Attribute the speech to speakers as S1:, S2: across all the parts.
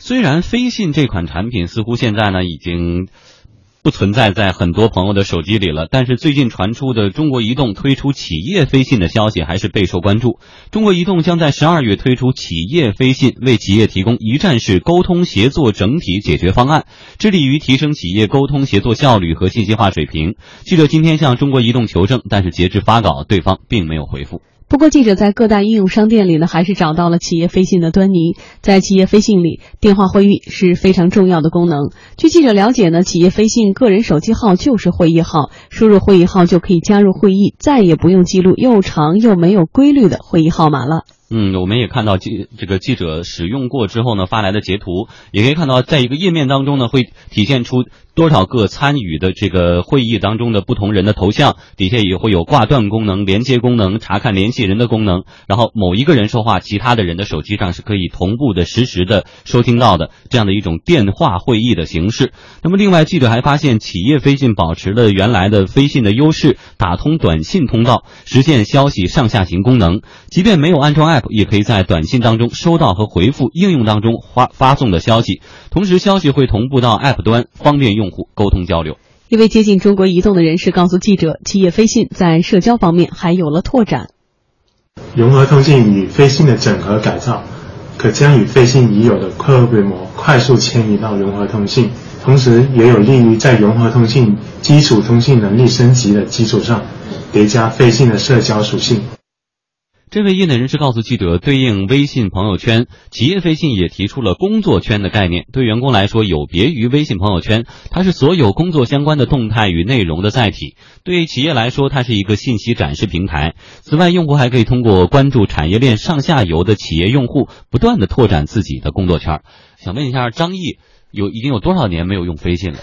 S1: 虽然飞信这款产品似乎现在呢已经不存在在很多朋友的手机里了，但是最近传出的中国移动推出企业飞信的消息还是备受关注。中国移动将在十二月推出企业飞信，为企业提供一站式沟通协作整体解决方案，致力于提升企业沟通协作效率和信息化水平。记者今天向中国移动求证，但是截至发稿，对方并没有回复。
S2: 不过，记者在各大应用商店里呢，还是找到了企业飞信的端倪。在企业飞信里，电话会议是非常重要的功能。据记者了解呢，企业飞信个人手机号就是会议号，输入会议号就可以加入会议，再也不用记录又长又没有规律的会议号码了。
S1: 嗯，我们也看到记这个记者使用过之后呢发来的截图，也可以看到在一个页面当中呢会体现出多少个参与的这个会议当中的不同人的头像，底下也会有挂断功能、连接功能、查看联系人的功能，然后某一个人说话，其他的人的手机上是可以同步的实时的收听到的这样的一种电话会议的形式。那么另外记者还发现，企业飞信保持了原来的飞信的优势，打通短信通道，实现消息上下行功能，即便没有安装爱。也可以在短信当中收到和回复应用当中发发送的消息，同时消息会同步到 App 端，方便用户沟通交流。
S2: 一位接近中国移动的人士告诉记者，企业飞信在社交方面还有了拓展。
S3: 融合通信与飞信的整合改造，可将与飞信已有的客户规模快速迁移到融合通信，同时也有利于在融合通信基础通信能力升级的基础上，叠加飞信的社交属性。
S1: 这位业内人士告诉记者，对应微信朋友圈，企业飞信也提出了工作圈的概念。对员工来说，有别于微信朋友圈，它是所有工作相关的动态与内容的载体；对企业来说，它是一个信息展示平台。此外，用户还可以通过关注产业链上下游的企业用户，不断的拓展自己的工作圈。想问一下，张毅有已经有多少年没有用飞信了？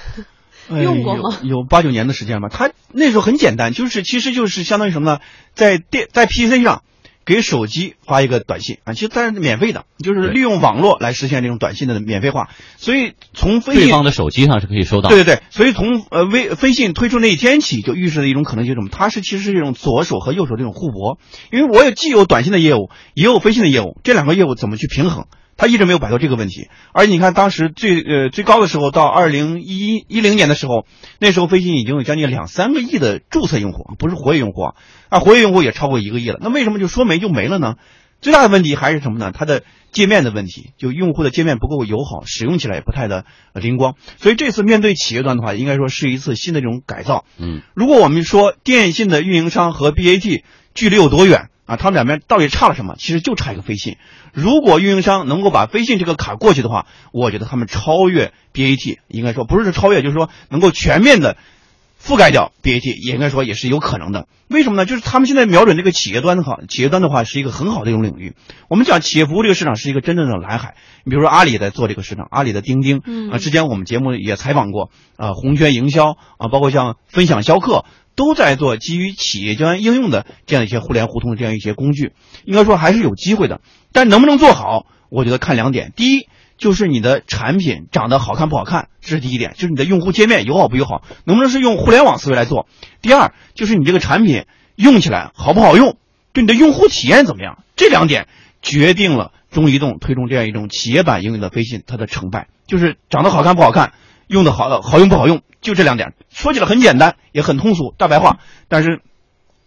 S2: 用过吗？
S4: 有八九年的时间吧。他那时候很简单，就是其实就是相当于什么呢？在电在 PC 上。给手机发一个短信啊，其实它是免费的，就是利用网络来实现这种短信的免费化。所以从飞信
S1: 对方的手机上是可以收到。
S4: 对对对，所以从呃微飞信推出那一天起，就预示了一种可能性，什么？它是其实是一种左手和右手这种互搏，因为我也既有短信的业务，也有飞信的业务，这两个业务怎么去平衡？他一直没有摆脱这个问题，而你看当时最呃最高的时候，到二零一一零年的时候，那时候飞信已经有将近两三个亿的注册用户，不是活跃用户啊，啊活跃用户也超过一个亿了。那为什么就说没就没了呢？最大的问题还是什么呢？它的界面的问题，就用户的界面不够友好，使用起来也不太的灵光。所以这次面对企业端的话，应该说是一次新的这种改造。
S1: 嗯，
S4: 如果我们说电信的运营商和 BAT 距离有多远？啊，他们两边到底差了什么？其实就差一个飞信。如果运营商能够把飞信这个卡过去的话，我觉得他们超越 BAT，应该说不是超越，就是说能够全面的覆盖掉 BAT，也应该说也是有可能的。为什么呢？就是他们现在瞄准这个企业端的话，企业端的话是一个很好的一种领域。我们讲企业服务这个市场是一个真正的蓝海。你比如说阿里在做这个市场，阿里的钉钉啊，之前我们节目也采访过啊，红圈营销啊，包括像分享销客。都在做基于企业端应用的这样一些互联互通的这样一些工具，应该说还是有机会的。但能不能做好，我觉得看两点：第一，就是你的产品长得好看不好看，这是第一点；就是你的用户界面友好不友好，能不能是用互联网思维来做；第二，就是你这个产品用起来好不好用，对你的用户体验怎么样。这两点决定了中移动推动这样一种企业版应用的飞信它的成败，就是长得好看不好看。用的好，好用不好用，就这两点。说起来很简单，也很通俗，大白话。但是，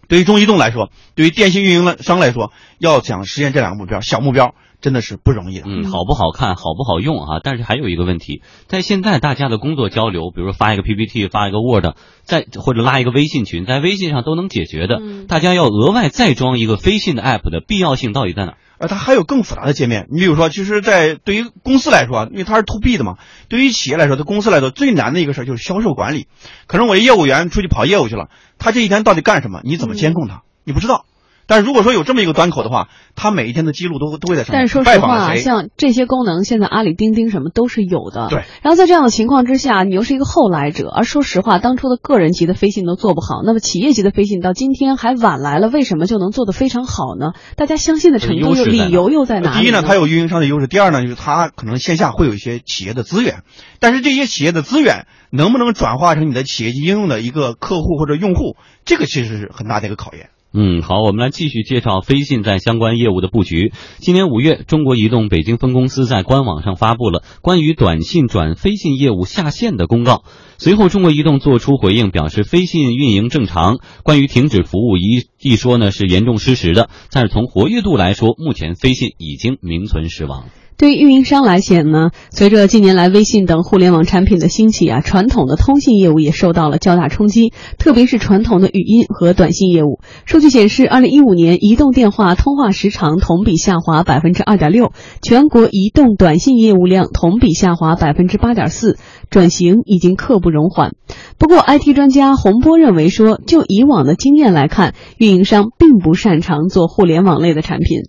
S4: 对于中移动来说，对于电信运营商来说，要想实现这两个目标，小目标真的是不容易的。
S1: 嗯，好不好看，好不好用啊？但是还有一个问题，在现在大家的工作交流，比如说发一个 PPT，发一个 Word，在或者拉一个微信群，在微信上都能解决的。大家要额外再装一个飞信的 App 的必要性到底在哪？
S4: 呃它还有更复杂的界面，你比如说，其实，在对于公司来说，因为它是 to B 的嘛，对于企业来说，对公司来说最难的一个事儿就是销售管理。可能我的业务员出去跑业务去了，他这一天到底干什么？你怎么监控他？你不知道。但是如果说有这么一个端口的话，他每一天的记录都都会在上面。
S2: 但是说实话，像这些功能，现在阿里钉钉什么都是有的。
S4: 对。
S2: 然后在这样的情况之下，你又是一个后来者，而说实话，当初的个人级的飞信都做不好，那么企业级的飞信到今天还晚来了，为什么就能做得非常好呢？大家相信的程度、理由又在哪
S4: 里？第一呢，它有运营商的优势；第二呢，就是它可能线下会有一些企业的资源，但是这些企业的资源能不能转化成你的企业级应用的一个客户或者用户，这个其实是很大的一个考验。
S1: 嗯，好，我们来继续介绍飞信在相关业务的布局。今年五月，中国移动北京分公司在官网上发布了关于短信转飞信业务下线的公告。随后，中国移动作出回应，表示飞信运营正常。关于停止服务一一说呢，是严重失实的。但是从活跃度来说，目前飞信已经名存实亡。
S2: 对于运营商来讲呢，随着近年来微信等互联网产品的兴起啊，传统的通信业务也受到了较大冲击，特别是传统的语音和短信业务。数据显示，二零一五年移动电话通话时长同比下滑百分之二点六，全国移动短信业务量同比下滑百分之八点四，转型已经刻不容缓。不过，IT 专家洪波认为说，就以往的经验来看，运营商并不擅长做互联网类的产品。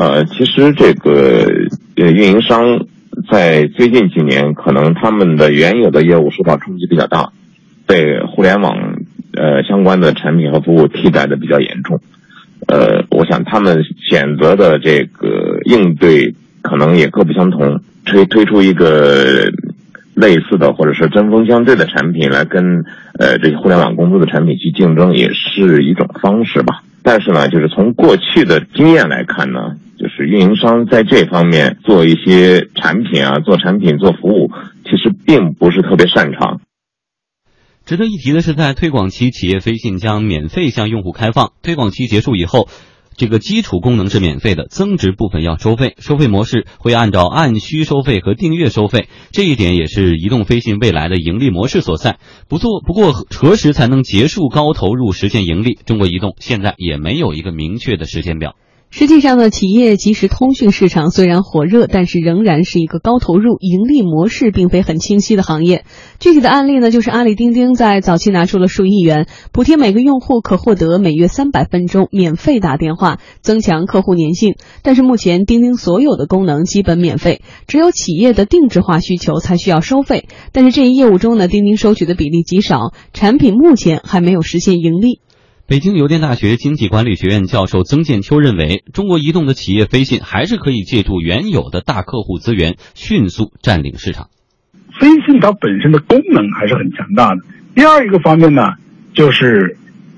S5: 呃，其实这个呃运营商在最近几年，可能他们的原有的业务受到冲击比较大，被互联网呃相关的产品和服务替代的比较严重。呃，我想他们选择的这个应对可能也各不相同，推推出一个类似的或者是针锋相对的产品来跟呃这些互联网公司的产品去竞争，也是一种方式吧。但是呢，就是从过去的经验来看呢，运营商在这方面做一些产品啊，做产品做服务，其实并不是特别擅长。
S1: 值得一提的是，在推广期，企业飞信将免费向用户开放。推广期结束以后。这个基础功能是免费的，增值部分要收费。收费模式会按照按需收费和订阅收费，这一点也是移动飞信未来的盈利模式所在。不做，不过何时才能结束高投入实现盈利？中国移动现在也没有一个明确的时间表。
S2: 实际上呢，企业即时通讯市场虽然火热，但是仍然是一个高投入、盈利模式并非很清晰的行业。具体的案例呢，就是阿里钉钉在早期拿出了数亿元补贴每个用户，可获得每月三百分钟免费打电话，增强客户粘性。但是目前钉钉所有的功能基本免费，只有企业的定制化需求才需要收费。但是这一业务中呢，钉钉收取的比例极少，产品目前还没有实现盈利。
S1: 北京邮电大学经济管理学院教授曾建秋认为，中国移动的企业飞信还是可以借助原有的大客户资源，迅速占领市场。
S6: 飞信它本身的功能还是很强大的。第二一个方面呢，就是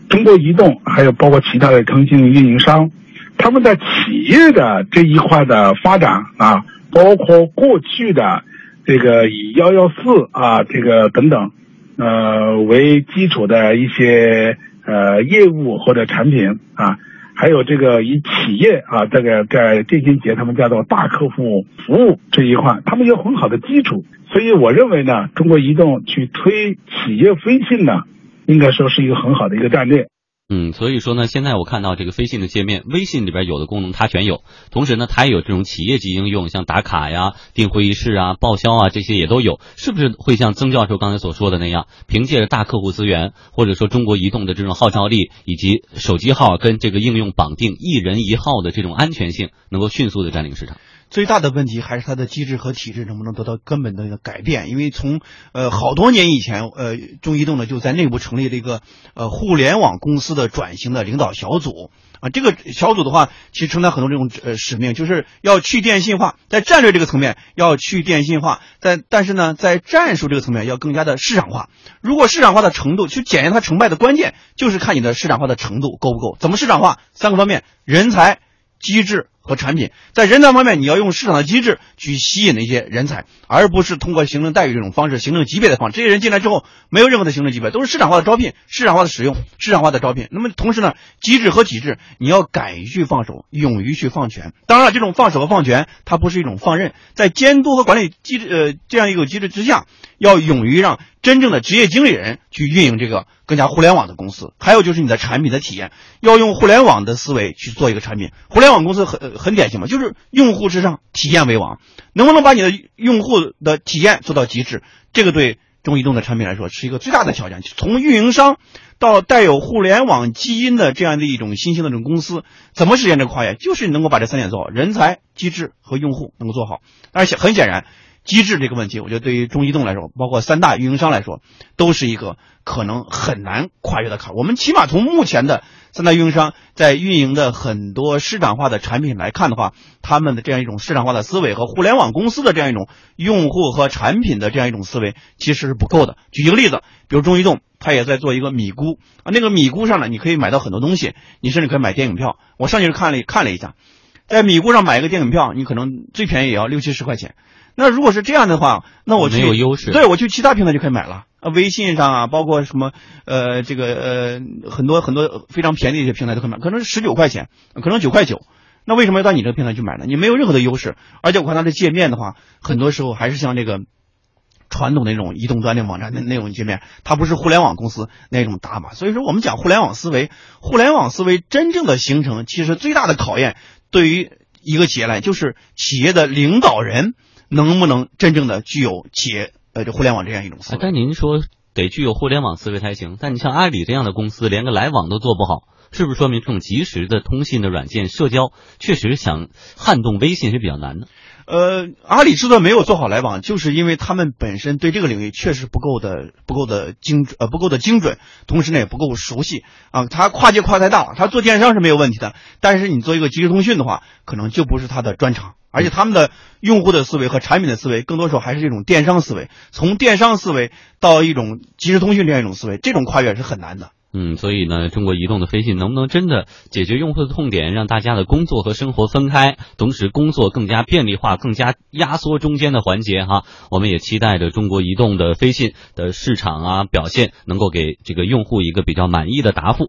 S6: 中国移动还有包括其他的通信运营商，他们在企业的这一块的发展啊，包括过去的这个以幺幺四啊这个等等，呃为基础的一些。呃，业务或者产品啊，还有这个以企业啊，这个在电信节他们叫做大客户服务这一块，他们有很好的基础，所以我认为呢，中国移动去推企业飞信呢，应该说是一个很好的一个战略。
S1: 嗯，所以说呢，现在我看到这个飞信的界面，微信里边有的功能它全有，同时呢，它也有这种企业级应用，像打卡呀、订会议室啊、报销啊这些也都有，是不是会像曾教授刚才所说的那样，凭借着大客户资源，或者说中国移动的这种号召力，以及手机号跟这个应用绑定一人一号的这种安全性，能够迅速的占领市场？
S4: 最大的问题还是它的机制和体制能不能得到根本的一个改变？因为从呃好多年以前，呃中移动呢就在内部成立了一个呃互联网公司的转型的领导小组啊，这个小组的话其实承担很多这种呃使命，就是要去电信化，在战略这个层面要去电信化，在但是呢在战术这个层面要更加的市场化。如果市场化的程度去检验它成败的关键，就是看你的市场化的程度够不够。怎么市场化？三个方面：人才、机制。和产品在人才方面，你要用市场的机制去吸引那些人才，而不是通过行政待遇这种方式、行政级别的方式。这些人进来之后，没有任何的行政级别，都是市场化的招聘、市场化的使用、市场化的招聘。那么同时呢，机制和体制，你要敢于去放手，勇于去放权。当然了，这种放手和放权，它不是一种放任，在监督和管理机制呃这样一个机制之下，要勇于让真正的职业经理人去运营这个更加互联网的公司。还有就是你的产品的体验，要用互联网的思维去做一个产品。互联网公司很。很典型嘛，就是用户至上，体验为王。能不能把你的用户的体验做到极致？这个对中移动的产品来说是一个最大的挑战。从运营商到带有互联网基因的这样的一种新兴的这种公司，怎么实现这个跨越？就是你能够把这三点做好：人才、机制和用户能够做好。而且很显然，机制这个问题，我觉得对于中移动来说，包括三大运营商来说，都是一个可能很难跨越的坎。我们起码从目前的三大运营商在运营的很多市场化的产品来看的话，他们的这样一种市场化的思维和互联网公司的这样一种用户和产品的这样一种思维，其实是不够的。举一个例子，比如中移动，它也在做一个米咕啊，那个米咕上呢，你可以买到很多东西，你甚至可以买电影票。我上去看了看了一下。在米咕上买一个电影票，你可能最便宜也要六七十块钱。那如果是这样的话，那我去
S1: 没有优势。
S4: 对我去其他平台就可以买了啊，微信上啊，包括什么呃，这个呃，很多很多非常便宜的一些平台都可以买，可能是十九块钱，可能九块九。那为什么要到你这个平台去买呢？你没有任何的优势，而且我看它的界面的话，很多时候还是像这个传统的那种移动端的网站的那种界面，它不是互联网公司那种打法。所以说，我们讲互联网思维，互联网思维真正的形成，其实最大的考验。对于一个企业来，就是企业的领导人能不能真正的具有企业呃这互联网这样一种思维。
S1: 但您说得具有互联网思维才行，但你像阿里这样的公司，连个来往都做不好，是不是说明这种即时的通信的软件社交，确实想撼动微信是比较难的？
S4: 呃，阿里之所以没有做好来往，就是因为他们本身对这个领域确实不够的、不够的精呃不够的精准，同时呢也不够熟悉啊。他跨界跨太大，他做电商是没有问题的，但是你做一个即时通讯的话，可能就不是他的专长。而且他们的用户的思维和产品的思维，更多时候还是这种电商思维。从电商思维到一种即时通讯这样一种思维，这种跨越是很难的。
S1: 嗯，所以呢，中国移动的飞信能不能真的解决用户的痛点，让大家的工作和生活分开，同时工作更加便利化，更加压缩中间的环节哈？我们也期待着中国移动的飞信的市场啊表现，能够给这个用户一个比较满意的答复。